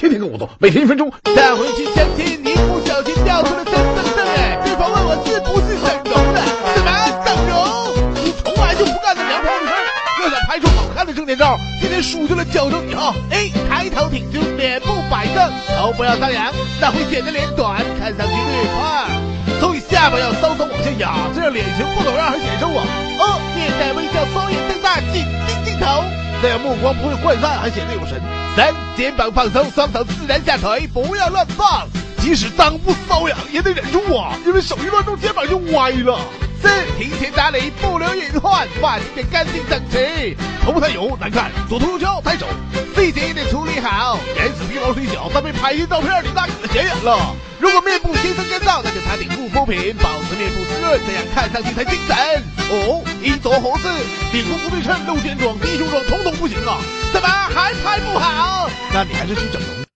天天跟我做，每天一分钟。下回去相亲，你不小心掉出了身份证哎！对方问我是不是整容的？什么整容？你从来就不干那娘炮的事儿。要想拍出好看的证件照，今天数着了矫正你啊！A. 抬头挺胸，脸部摆正，头不要张扬，那会显得脸短，看上去略胖。所以下巴要稍稍往下压，这样脸型不走样还显瘦啊。二.面带微笑，双眼瞪大，紧盯镜头，这样目光不会涣散，还显得有神。三，肩膀放松，双手自然下垂，不要乱放。即使裆部瘙痒也得忍住啊，因为手一乱动肩膀就歪了。四，提前打理，不留隐患，发型得干净整齐。头发太油难看，左涂右敲太丑，细节也得处理好。眼屎、疲劳水小，但被拍进照片里那可显眼了。如果面部天生干燥，那就擦点护肤品，保持面部湿润，这样看上去才精神。五，衣着合适，领子不对称，露肩装、低胸装，统统不行啊！怎么还拍不好？那你还是去整容。